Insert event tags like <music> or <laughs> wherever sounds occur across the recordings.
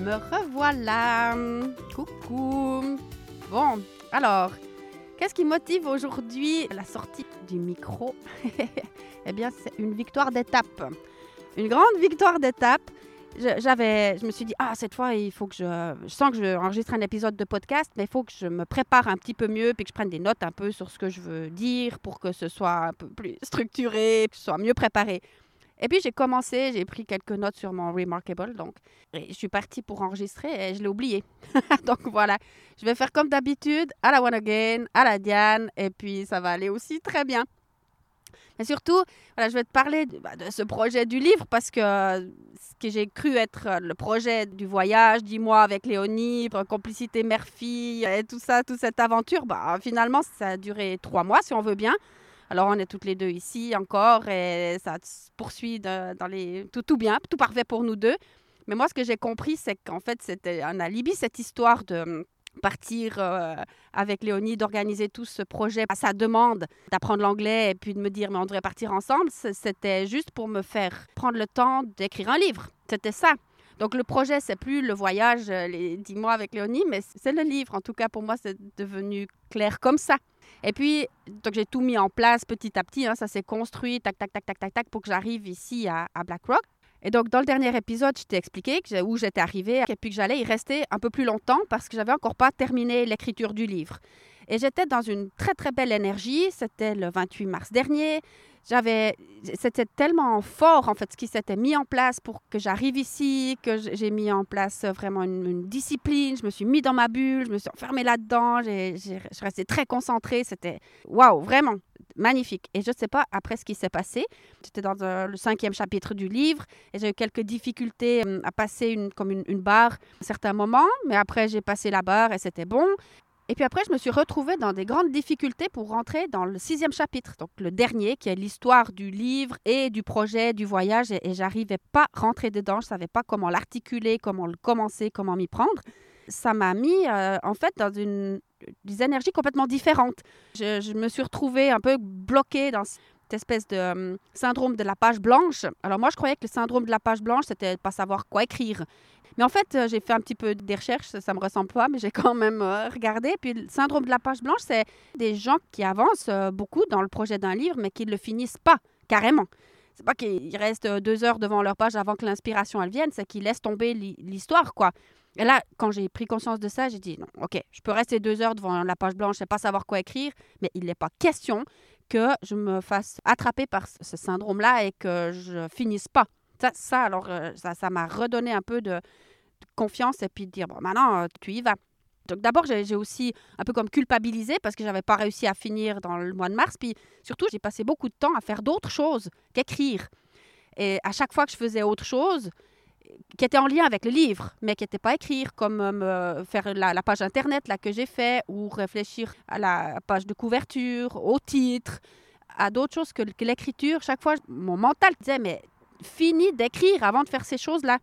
Me revoilà. Coucou. Bon, alors, qu'est-ce qui motive aujourd'hui la sortie du micro? <laughs> Eh bien, c'est une victoire d'étape. Une grande victoire d'étape. J'avais, je me suis dit, ah, cette fois, il faut que je. Je sens que je enregistre un épisode de podcast, mais il faut que je me prépare un petit peu mieux, puis que je prenne des notes un peu sur ce que je veux dire pour que ce soit un peu plus structuré, que ce soit mieux préparé. Et puis j'ai commencé, j'ai pris quelques notes sur mon Remarkable, donc je suis partie pour enregistrer et je l'ai oublié. <laughs> donc voilà, je vais faire comme d'habitude, à la One Again, à la Diane, et puis ça va aller aussi très bien. Mais surtout, voilà, je vais te parler de, bah, ce projet du livre parce que euh, ce que j'ai cru être euh, le projet du voyage, dis-moi, avec Léonie, euh, complicité mère-fille et tout ça, toute cette aventure, bah, finalement, ça a duré trois mois si on veut bien. Alors, on est toutes les deux ici encore et ça se poursuit dans les... tout, tout bien, tout parfait pour nous deux. Mais moi, ce que j'ai compris, c'est qu'en fait, c'était un alibi, cette histoire de hum, partir euh, avec Léonie, d'organiser tout ce projet à sa demande, d'apprendre l'anglais et puis de me dire, mais on devrait partir ensemble. C'était juste pour me faire prendre le temps d'écrire un livre. C'était ça. Donc le projet, c'est plus le voyage, euh, les dix mois avec Léonie, mais c'est le livre. En tout cas, pour moi, c'est devenu clair comme ça. Et puis, donc j'ai tout mis en place petit à petit. hein, ça s'est construit, tac, tac, tac, tac, tac, tac, pour que j'arrive ici à, à Black Rock. Et donc, dans le dernier épisode, je t'ai expliqué où j'étais arrivée et puis que j'allais y rester un peu plus longtemps parce que j'avais encore pas terminé l'écriture du livre. Et j'étais dans une très, très belle énergie. C'était le 28 mars dernier. J'avais, c'était tellement fort en fait ce qui s'était mis en place pour que j'arrive ici, que j'ai mis en place euh, vraiment une, discipline. Je me suis mis dans ma bulle, je me suis enfermée là-dedans. Je restée très concentrée. C'était waouh, vraiment magnifique. Et je ne sais pas après ce qui s'est passé. J'étais dans euh, le cinquième chapitre du livre et j'ai eu quelques difficultés euh, à passer une, comme une barre à certains moments, mais après j'ai passé la barre et c'était bon. Et puis après, je me suis retrouvée dans des grandes difficultés pour rentrer dans le sixième chapitre, donc le dernier, qui est l'histoire du livre et du projet, du voyage. Et, et j'arrivais pas à rentrer dedans. Je savais pas comment l'articuler, comment le commencer, comment m'y prendre. Ça m'a mis, euh, en fait, dans une, des énergies complètement différentes. Je, me suis retrouvée un peu bloquée dans cette espèce de euh, syndrome de la page blanche. Alors moi, je croyais que le syndrome de la page blanche, c'était pas savoir quoi écrire. Mais en fait, euh, j'ai fait un petit peu des recherches, ça, ça me ressemble pas, mais j'ai quand même euh, regardé. Puis le syndrome de la page blanche, c'est des gens qui avancent euh, beaucoup dans le projet d'un livre, mais qui ne le finissent pas carrément. C'est pas qu'ils restent deux heures devant leur page avant que l'inspiration elle vienne, c'est qu'ils laissent tomber l'hi- l'histoire, quoi. Et là, quand j'ai pris conscience de ça, j'ai dit non, ok, je peux rester deux heures devant la page blanche et pas savoir quoi écrire, mais il n'est pas question que je me fasse attraper par ce syndrome-là et que je finisse pas. Ça, ça alors, euh, ça m'a redonné un peu de, confiance et puis de dire, bon, maintenant, euh, tu y vas. Donc d'abord, j'ai aussi un peu comme culpabilisé parce que j'avais pas réussi à finir dans le mois de mars. Puis surtout, j'ai passé beaucoup de temps à faire d'autres choses qu'écrire. Et à chaque fois que je faisais autre chose, qui était en lien avec le livre, mais qui n'était pas écrire, comme euh, faire la, page internet là, que j'ai fait, ou réfléchir à la page de couverture, au titre, à d'autres choses que l'écriture. Chaque fois, mon mental disait, mais finis d'écrire avant de faire ces choses-là.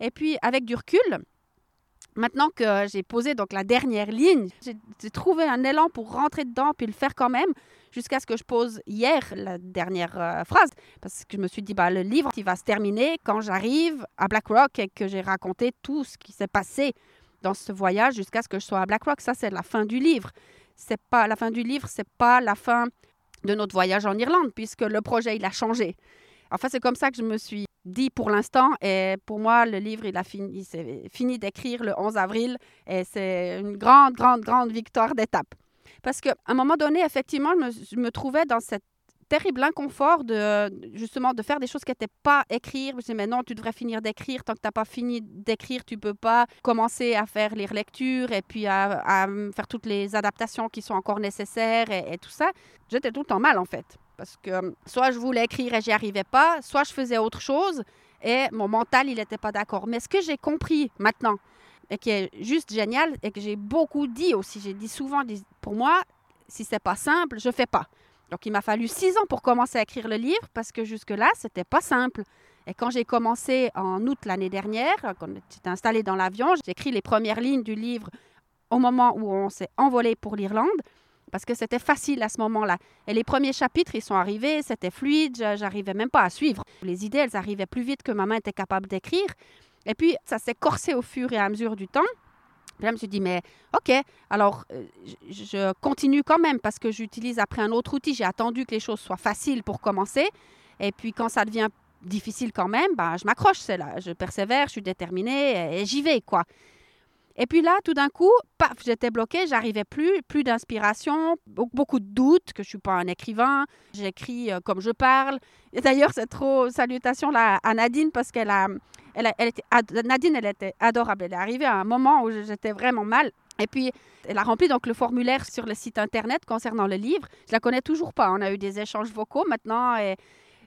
Et puis, avec du recul, maintenant que j'ai posé donc la dernière ligne, j'ai trouvé un élan pour rentrer dedans puis le faire quand même, jusqu'à ce que je pose hier la dernière euh, phrase. Parce que je me suis dit, bah, le livre, il va se terminer quand j'arrive à Black Rock et que j'ai raconté tout ce qui s'est passé dans ce voyage jusqu'à ce que je sois à Black Rock. Ça, c'est la fin du livre. C'est pas la fin du livre, c'est pas la fin de notre voyage en Irlande, puisque le projet, il a changé. Enfin, c'est comme ça que je me suis dit pour l'instant. Et pour moi, le livre, il a fini, fini d'écrire le 11 avril. Et c'est une grande, grande, grande victoire d'étape. Parce qu'à un moment donné, effectivement, je me, trouvais dans cette terrible inconfort de justement de faire des choses qui n'étaient pas écrire. Je disais, mais non, tu devrais finir d'écrire. Tant que tu n'as pas fini d'écrire, tu peux pas commencer à faire les relectures et puis à, à faire toutes les adaptations qui sont encore nécessaires et, et tout ça. J'étais tout le temps mal, en fait. Parce que euh, soit je voulais écrire et j'y arrivais pas, soit je faisais autre chose et mon mental, il n'était pas d'accord. Mais ce que j'ai compris maintenant, et qui est juste génial, et que j'ai beaucoup dit aussi, j'ai dit souvent, pour moi, si c'est pas simple, je fais pas. Donc il m'a fallu six ans pour commencer à écrire le livre parce que jusque-là, c'était pas simple. Et quand j'ai commencé en août l'année dernière, quand j'étais installée dans l'avion, j'ai écrit les premières lignes du livre au moment où on s'est envolé pour l'Irlande parce que c'était facile à ce moment-là. Et les premiers chapitres, ils sont arrivés, c'était fluide, j'arrivais même pas à suivre. Les idées, elles arrivaient plus vite que ma main était capable d'écrire. Et puis, ça s'est corsé au fur et à mesure du temps. Puis là, je me suis dit, mais OK, alors euh, je continue quand même parce que j'utilise après un autre outil. J'ai attendu que les choses soient faciles pour commencer. Et puis, quand ça devient difficile quand même, ben, je m'accroche, c'est là. Je persévère, je suis déterminée et j'y vais, quoi. Et puis là, tout d'un coup, paf, j'étais bloquée, j'arrivais plus, plus d'inspiration, beaucoup de doutes que je suis pas un écrivain, j'écris euh, comme je parle. D'ailleurs, c'est trop salutations là à Nadine parce qu'elle a, elle, était, Nadine, elle était adorable. Elle est arrivée à un moment où j'étais vraiment mal. Et puis, elle a rempli donc le formulaire sur le site internet concernant le livre. Je la connais toujours pas. On a eu des échanges vocaux maintenant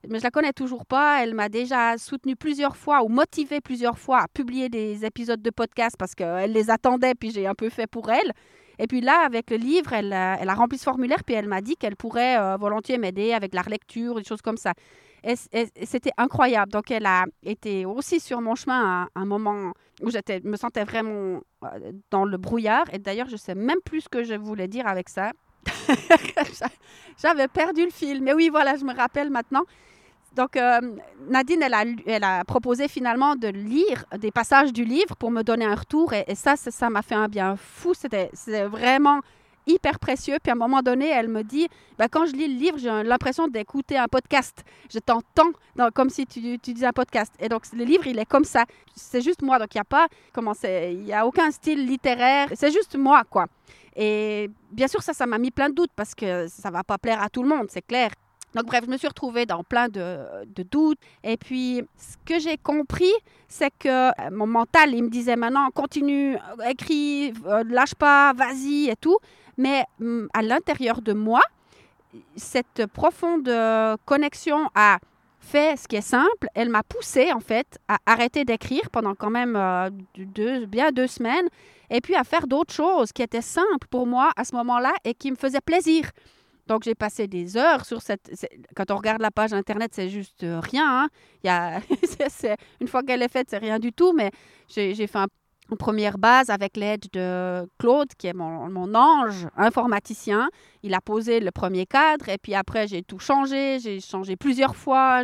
mais je la connais toujours pas. Elle m'a déjà soutenu plusieurs fois ou motivé plusieurs fois à publier des épisodes de podcast parce qu'elle les attendait, puis j'ai un peu fait pour elle. Et puis là, avec le livre, elle, elle a rempli ce formulaire, puis elle m'a dit qu'elle pourrait euh, volontiers m'aider avec la relecture, des choses comme ça. Et, c'était incroyable. Donc, elle a été aussi sur mon chemin à un moment où je me sentais vraiment euh, dans le brouillard. Et d'ailleurs, je sais même plus ce que je voulais dire avec ça. <laughs> J'avais perdu le fil. Mais oui, voilà, je me rappelle maintenant. Donc, euh, Nadine, elle a, proposé finalement de lire des passages du livre pour me donner un retour. Et, ça, ça m'a fait un bien fou. C'était vraiment hyper précieux. Puis à un moment donné, elle me dit, ben, quand je lis le livre, j'ai l'impression d'écouter un podcast. Je t'entends comme si tu, tu, disais un podcast. Et donc, le livre, il est comme ça. C'est juste moi. Donc, il n'y a a aucun style littéraire. C'est juste moi, quoi. Et bien sûr, ça, ça m'a mis plein de doutes parce que ça va pas plaire à tout le monde, c'est clair. Donc bref, je me suis retrouvée dans plein de, doutes. Et puis, ce que j'ai compris, c'est que euh, mon mental, il me disait maintenant, continue, euh, écris, euh, lâche pas, vas-y et tout. Mais mm, à l'intérieur de moi, cette profonde connexion à faire ce qui est simple, elle m'a poussée en fait à arrêter d'écrire pendant quand même bien deux semaines et puis à faire d'autres choses qui étaient simples pour moi à ce moment-là et qui me faisaient plaisir. Donc, j'ai passé des heures sur cette. Quand on regarde la page Internet, c'est juste euh, rien. Hein. Il y a, <laughs> une fois qu'elle est faite, c'est rien du tout. Mais j'ai fait un, une première base avec l'aide de Claude, qui est mon, mon, ange informaticien. Il a posé le premier cadre. Et puis après, j'ai tout changé. J'ai changé plusieurs fois.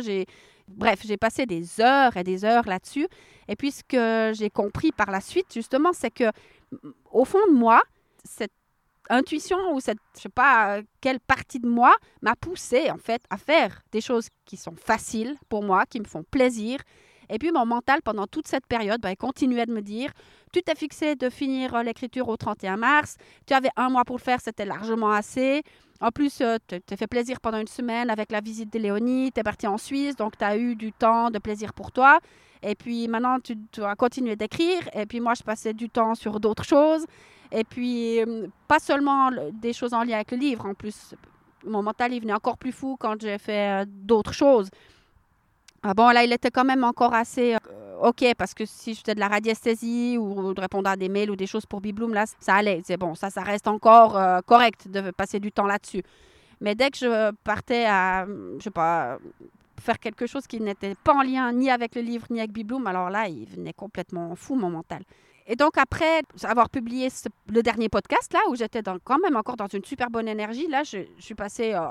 Bref, j'ai passé des heures et des heures là-dessus. Et puis, ce que j'ai compris par la suite, justement, c'est que, au fond de moi, cette intuition ou cette, je sais pas, quelle partie de moi m'a poussé en fait à faire des choses qui sont faciles pour moi, qui me font plaisir. Et puis mon mental, pendant toute cette période, ben, continuait de me dire, tu t'es fixé de finir euh, l'écriture au 31 mars, tu avais un mois pour le faire, c'était largement assez. En plus, euh, tu t'es fait plaisir pendant une semaine avec la visite de Léonie, tu es parti en Suisse, donc tu as eu du temps de plaisir pour toi. Et puis maintenant, tu dois continuer d'écrire. Et puis moi, je passais du temps sur d'autres choses. Et puis, euh, pas seulement des choses en lien avec le livre, en plus, mon mental, il venait encore plus fou quand j'ai fait euh, d'autres choses. Ah bon, là, il était quand même encore assez euh, OK, parce que si je faisais de la radiesthésie ou de répondre à des mails ou des choses pour Bibloom, là, ça allait. C'est bon, ça, ça reste encore correct de passer du temps là-dessus. Mais dès que je partais à, je sais pas, faire quelque chose qui n'était pas en lien ni avec le livre ni avec Bibloom, alors là, il venait complètement fou, mon mental. Et donc, après avoir publié le dernier podcast, là, où j'étais quand même encore dans une super bonne énergie, là, je, suis passée euh,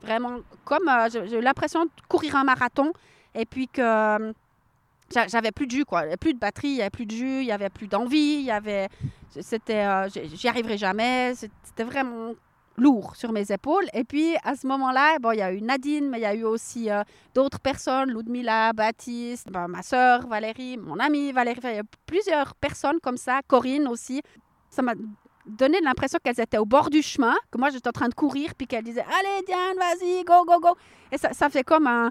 vraiment comme. Euh, j'ai eu l'impression de courir un marathon et puis que. Euh, j'avais plus de jus, quoi. Plus de batterie, il n'y avait plus de jus, il n'y avait plus d'envie, il y avait. C'était. J'y arriverai jamais. C'était vraiment lourd sur mes épaules. Et puis, à ce moment-là, bon, il y a eu Nadine, mais il y a eu aussi euh, d'autres personnes, Ludmila, Baptiste, ben, ma soeur Valérie, mon amie Valérie. il y a plusieurs personnes comme ça, Corinne aussi. Ça m'a donné l'impression qu'elles étaient au bord du chemin, que moi, j'étais en train de courir, puis qu'elles disaient « Allez, Diane, vas-y, go, go, go !» Et ça, ça fait comme un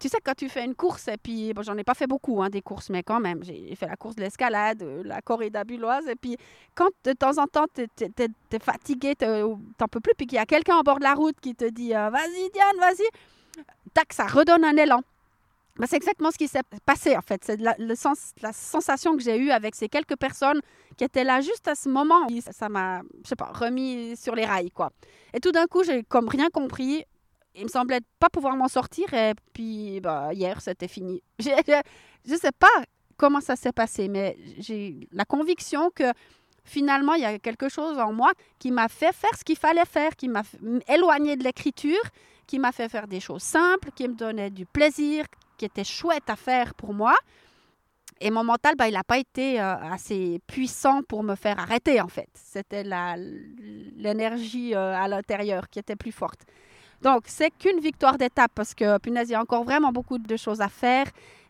tu sais, quand tu fais une course, et puis, j'en ai pas fait beaucoup, hein, des courses, mais quand même, j'ai fait la course de l'escalade, euh, la corrida bulloise, et puis quand de temps en temps, tu es, fatigué, t'en peux plus, puis qu'il y a quelqu'un en bord de la route qui te dit euh, Vas-y, Diane, vas-y, tac, ça redonne un élan. Ben, c'est exactement ce qui s'est passé, en fait. C'est sens, la sensation que j'ai eue avec ces quelques personnes qui étaient là juste à ce moment. Ça m'a, je sais pas, remis sur les rails, quoi. Et tout d'un coup, j'ai comme rien compris il me semblait pas pouvoir m'en sortir. Et puis, bah, hier, c'était fini. <laughs> Je ne sais pas comment ça s'est passé, mais j'ai la conviction que finalement, il y a quelque chose en moi qui m'a fait faire ce qu'il fallait faire, qui m'a éloigné de l'écriture, qui m'a fait faire des choses simples, qui me donnaient du plaisir, qui étaient chouettes à faire pour moi. Et mon mental, bah, il n'a pas été euh, assez puissant pour me faire arrêter, en fait. C'était l'énergie euh, à l'intérieur qui était plus forte. Donc, c'est qu'une victoire d'étape parce que, punaise, il y a encore vraiment beaucoup de choses à faire.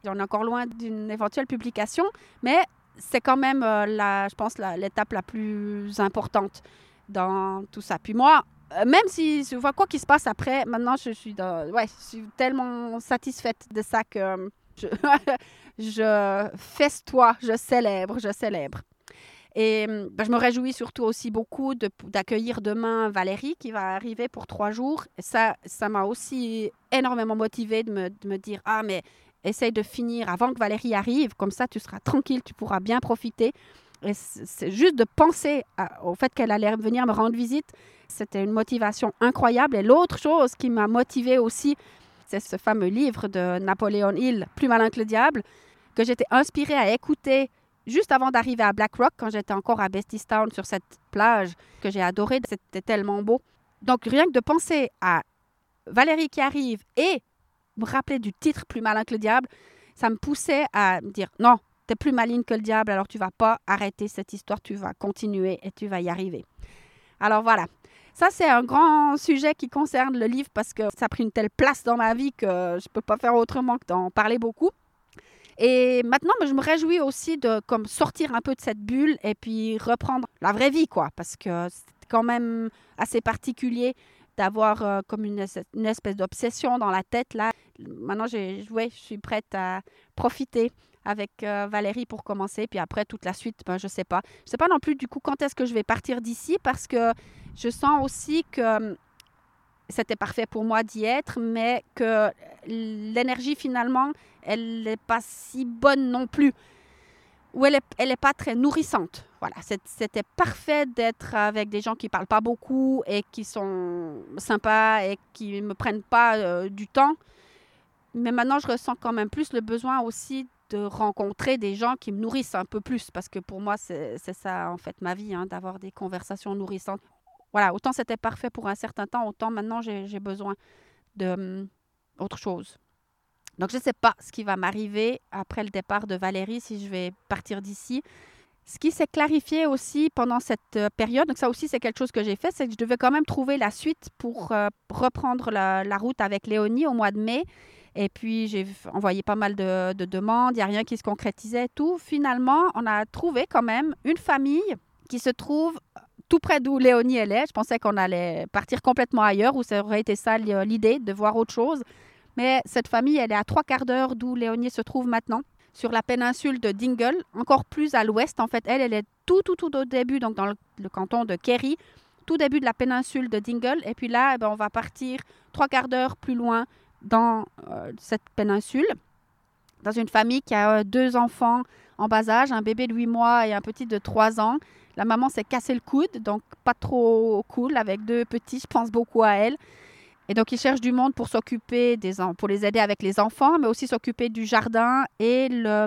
On est encore loin d'une éventuelle publication, mais c'est quand même, euh, la, je pense, l'étape la, plus importante dans tout ça. Puis moi, euh, même si je vois quoi qu'il se passe après, maintenant, je suis, ouais, je suis tellement satisfaite de ça que je, <laughs> je festoie, je célèbre, je célèbre. Et ben, je me réjouis surtout aussi beaucoup d'accueillir demain Valérie qui va arriver pour trois jours. ça, ça m'a aussi énormément motivée de me, de me, dire Ah, mais essaye de finir avant que Valérie arrive, comme ça tu seras tranquille, tu pourras bien profiter. Et c'est juste de penser au fait qu'elle allait venir me rendre visite, c'était une motivation incroyable. Et l'autre chose qui m'a motivée aussi, c'est ce fameux livre de Napoléon Hill, Plus malin que le diable, que j'étais inspirée à écouter juste avant d'arriver à Black Rock, quand j'étais encore à Town sur cette plage que j'ai adorée, c'était tellement beau. Donc rien que de penser à Valérie qui arrive et me rappeler du titre Plus malin que le diable, ça me poussait à me dire non, tu es plus maligne que le diable, alors tu vas pas arrêter cette histoire, tu vas continuer et tu vas y arriver. Alors voilà. Ça, c'est un grand sujet qui concerne le livre parce que ça a pris une telle place dans ma vie que je ne peux pas faire autrement que d'en parler beaucoup. Et maintenant, je me réjouis aussi de comme sortir un peu de cette bulle et puis reprendre la vraie vie, quoi, parce que c'est quand même assez particulier d'avoir euh, comme une, espèce d'obsession dans la tête là. Maintenant, je suis prête à profiter avec euh, Valérie pour commencer, puis après toute la suite, ben, je sais pas. Je sais pas non plus du coup quand est-ce que je vais partir d'ici parce que je sens aussi que c'était parfait pour moi d'y être, mais que l'énergie finalement, elle n'est pas si bonne non plus. Ou elle n'est elle est pas très nourrissante. Voilà, c'était parfait d'être avec des gens qui parlent pas beaucoup et qui sont sympas et qui me prennent pas euh, du temps. Mais maintenant, je ressens quand même plus le besoin aussi de rencontrer des gens qui me nourrissent un peu plus, parce que pour moi, c'est ça en fait ma vie, hein, d'avoir des conversations nourrissantes voilà, autant c'était parfait pour un certain temps, autant maintenant j'ai besoin de hum, chose. Donc je ne sais pas ce qui va m'arriver après le départ de Valérie, si je vais partir d'ici. Ce qui s'est clarifié aussi pendant cette euh, période, donc ça aussi c'est quelque chose que j'ai fait, c'est que je devais quand même trouver la suite pour euh, reprendre la, route avec Léonie au mois de mai. Et puis j'ai envoyé pas mal de, de demandes, il n'y a rien qui se concrétisait, tout. Finalement, on a trouvé quand même une famille qui se trouve tout près d'où Léonie elle est. Je pensais qu'on allait partir complètement ailleurs, où ça aurait été ça l'idée, de voir autre chose. Mais cette famille, elle est à trois quarts d'heure d'où Léonie se trouve maintenant, sur la péninsule de Dingle, encore plus à l'ouest. En fait, elle, elle est tout, tout, tout au début, donc dans le, canton de Kerry, tout début de la péninsule de Dingle. Et puis là, eh ben, on va partir trois quarts d'heure plus loin dans euh, cette péninsule, dans une famille qui a euh, deux enfants en bas âge, un bébé de 8 mois et un petit de 3 ans. La maman s'est cassé le coude, donc pas trop cool avec deux petits. Je pense beaucoup à elle. Et donc, ils cherchent du monde pour s'occuper des pour les aider avec les enfants, mais aussi s'occuper du jardin. Et le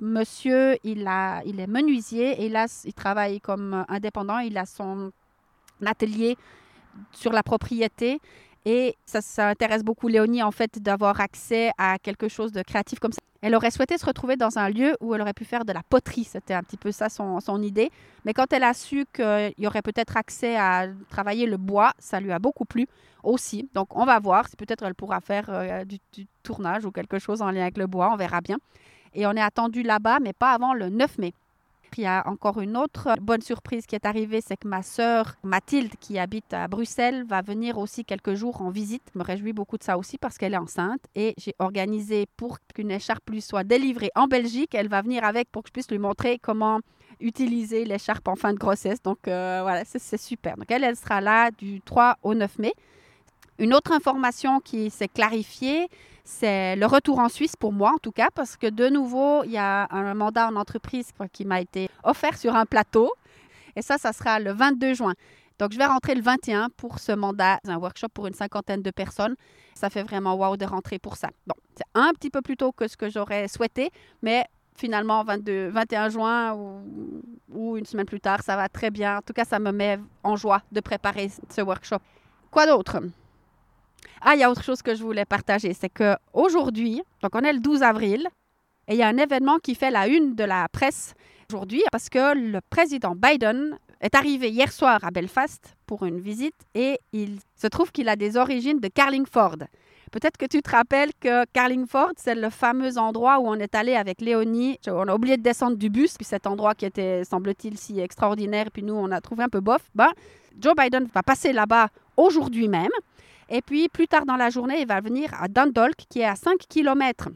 monsieur, il, a, il est menuisier et là, il travaille comme indépendant. Il a son atelier sur la propriété. Et ça, ça intéresse beaucoup Léonie, en fait, d'avoir accès à quelque chose de créatif comme ça. Elle aurait souhaité se retrouver dans un lieu où elle aurait pu faire de la poterie. C'était un petit peu ça son, idée. Mais quand elle a su qu'il y aurait peut-être accès à travailler le bois, ça lui a beaucoup plu aussi. Donc on va voir si peut-être elle pourra faire euh, du, tournage ou quelque chose en lien avec le bois. On verra bien. Et on est attendu là-bas, mais pas avant le 9 mai. Il y a encore une autre bonne surprise qui est arrivée, c'est que ma sœur Mathilde, qui habite à Bruxelles, va venir aussi quelques jours en visite. Je me réjouis beaucoup de ça aussi parce qu'elle est enceinte et j'ai organisé pour qu'une écharpe lui soit délivrée en Belgique. Elle va venir avec pour que je puisse lui montrer comment utiliser l'écharpe en fin de grossesse. Donc euh, voilà, c'est super. Donc elle, elle sera là du 3 au 9 mai. Une autre information qui s'est clarifiée, c'est le retour en Suisse pour moi en tout cas, parce que de nouveau, il y a un mandat en entreprise qui m'a été offert sur un plateau. Et ça, ça sera le 22 juin. Donc, je vais rentrer le 21 pour ce mandat, un workshop pour une cinquantaine de personnes. Ça fait vraiment wow de rentrer pour ça. Bon, c'est un petit peu plus tôt que ce que j'aurais souhaité, mais finalement, 22, 21 juin ou, ou, une semaine plus tard, ça va très bien. En tout cas, ça me met en joie de préparer ce workshop. Quoi d'autre? Ah, il y a autre chose que je voulais partager, c'est qu'aujourd'hui, donc on est le 12 avril, et il y a un événement qui fait la une de la presse aujourd'hui parce que le président Biden est arrivé hier soir à Belfast pour une visite et il se trouve qu'il a des origines de Carlingford. Peut-être que tu te rappelles que Carlingford, c'est le fameux endroit où on est allé avec Léonie. On a oublié de descendre du bus, puis cet endroit qui était, semble-t-il, si extraordinaire, puis nous, on a trouvé un peu bof. Ben, Joe Biden va passer là-bas aujourd'hui même. Et puis, plus tard dans la journée, il va venir à Dundalk, qui est à 5 km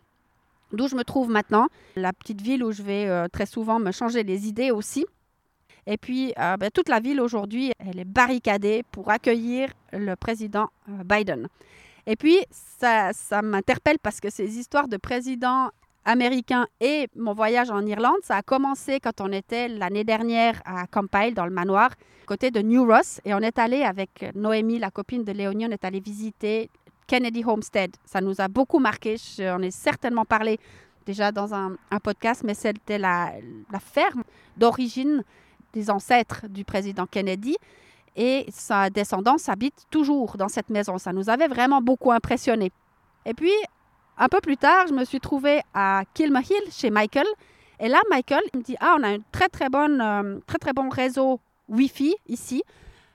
d'où je me trouve maintenant, la petite ville où je vais euh, très souvent me changer les idées aussi. Et puis, euh, ben, toute la ville aujourd'hui, elle est barricadée pour accueillir le président euh, Biden. Et puis, ça, ça m'interpelle parce que ces histoires de président américain et mon voyage en Irlande, ça a commencé quand on était l'année dernière à Compile, dans le manoir, côté de New Ross. Et on est allé avec Noémie, la copine de Léonie, on est allé visiter Kennedy Homestead. Ça nous a beaucoup marqué. J'en ai certainement parlé déjà dans un, podcast, mais c'était la, la ferme d'origine des ancêtres du président Kennedy. Et sa descendance habite toujours dans cette maison. Ça nous avait vraiment beaucoup impressionné. Et puis, un peu plus tard, je me suis trouvée à Kilmahill chez Michael. Et là, Michael il me dit Ah, on a un très, très, euh, très, très bon réseau Wi-Fi ici,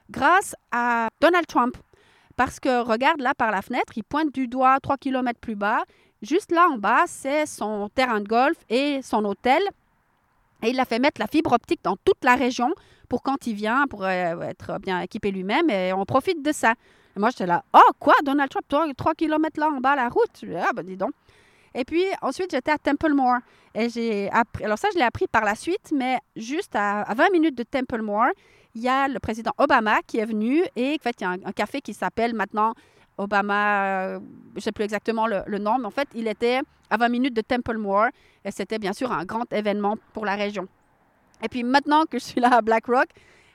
grâce à Donald Trump. Parce que regarde là par la fenêtre, il pointe du doigt trois kilomètres plus bas. Juste là en bas, c'est son terrain de golf et son hôtel. Et il a fait mettre la fibre optique dans toute la région pour quand il vient, pour euh, être bien équipé lui-même. Et on profite de ça. Et moi, j'étais là, oh, quoi, Donald Trump, 3, 3 km là en bas la route. Ah, ben dis donc. Et puis ensuite, j'étais à Templemore. Et j'ai appris, alors ça, je l'ai appris par la suite, mais juste à, 20 minutes de Templemore, il y a le président Obama qui est venu et en fait, il y a un, café qui s'appelle maintenant Obama, euh, je ne sais plus exactement le, le, nom, mais en fait, il était à 20 minutes de Templemore et c'était bien sûr un grand événement pour la région. Et puis maintenant que je suis là à Black Rock,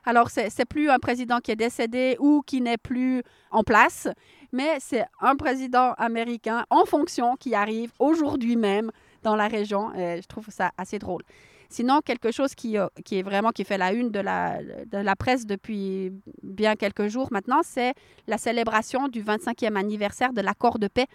alors, ce n'est plus un président qui est décédé ou qui n'est plus en place, mais c'est un président américain en fonction qui arrive aujourd'hui même dans la région. Et je trouve ça assez drôle. Sinon, quelque chose qui, euh, est vraiment qui fait la une de la, de la presse depuis bien quelques jours maintenant, c'est la célébration du 25e anniversaire de l'accord de paix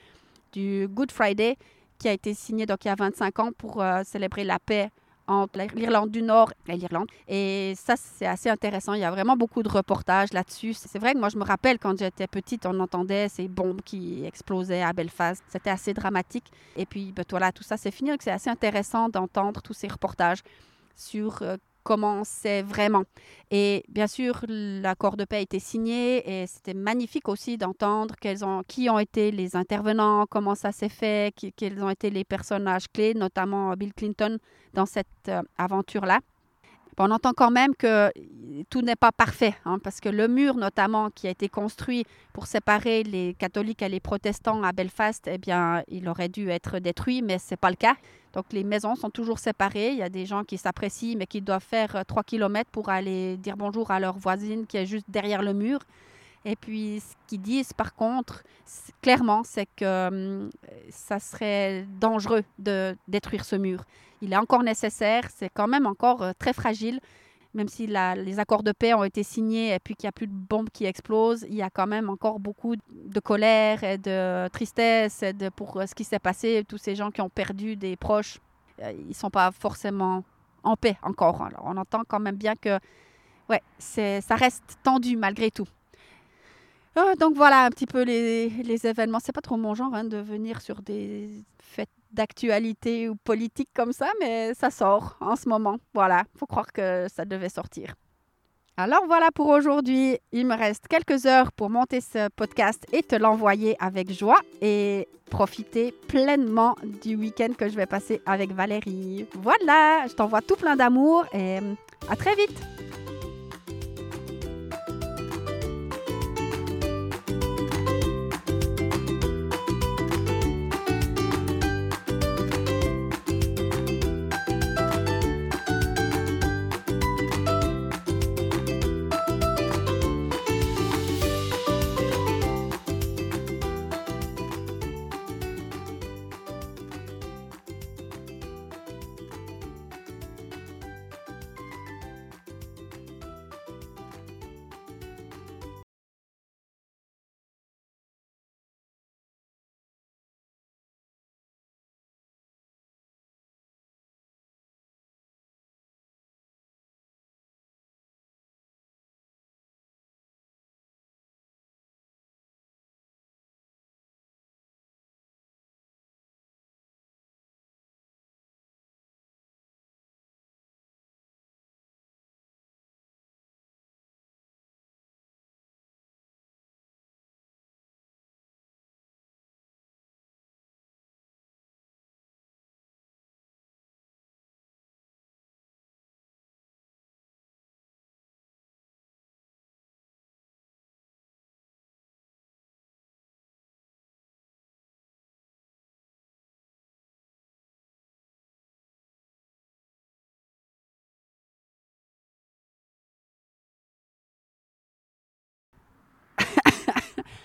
du Good Friday qui a été signé donc il y a 25 ans pour euh, célébrer la paix entre l'Irlande du Nord et l'Irlande. Et ça, c'est assez intéressant. Il y a vraiment beaucoup de reportages là-dessus. C'est vrai que moi, je me rappelle quand j'étais petite, on entendait ces bombes qui explosaient à Belfast. C'était assez dramatique. Et puis, ben, voilà, tout ça, c'est fini. C'est assez intéressant d'entendre tous ces reportages sur euh, comment c'est vraiment. Et bien sûr, l'accord de paix a été signé et c'était magnifique aussi d'entendre ont, qui ont été les intervenants, comment ça s'est fait, quels ont été les personnages clés, notamment Bill Clinton dans cette euh, aventure-là. On entend quand même que tout n'est pas parfait, hein, parce que le mur notamment qui a été construit pour séparer les catholiques et les protestants à Belfast, eh bien, il aurait dû être détruit, mais ce n'est pas le cas. Donc les maisons sont toujours séparées. Il y a des gens qui s'apprécient, mais qui doivent faire 3 euh, km pour aller dire bonjour à leur voisine qui est juste derrière le mur. Et puis, ce qu'ils disent, par contre, clairement, c'est que hum, ça serait dangereux de détruire ce mur. Il est encore nécessaire, c'est quand même encore euh, très fragile. Même si les accords de paix ont été signés et puis qu'il n'y a plus de bombes qui explosent, il y a quand même encore beaucoup de colère et de tristesse pour euh, ce qui s'est passé. Tous ces gens qui ont perdu des proches, euh, ils ne sont pas forcément en paix encore. On entend quand même bien que ouais, ça reste tendu malgré tout. Ah, donc voilà un petit peu les, les événements. C'est pas trop mon genre hein, de venir sur des fêtes d'actualité ou politique comme ça, mais ça sort en ce moment. Voilà, faut croire que ça devait sortir. Alors voilà pour aujourd'hui. Il me reste quelques heures pour monter ce podcast et te l'envoyer avec joie et profiter pleinement du week-end que je vais passer avec Valérie. Voilà, je t'envoie tout plein d'amour et à très vite.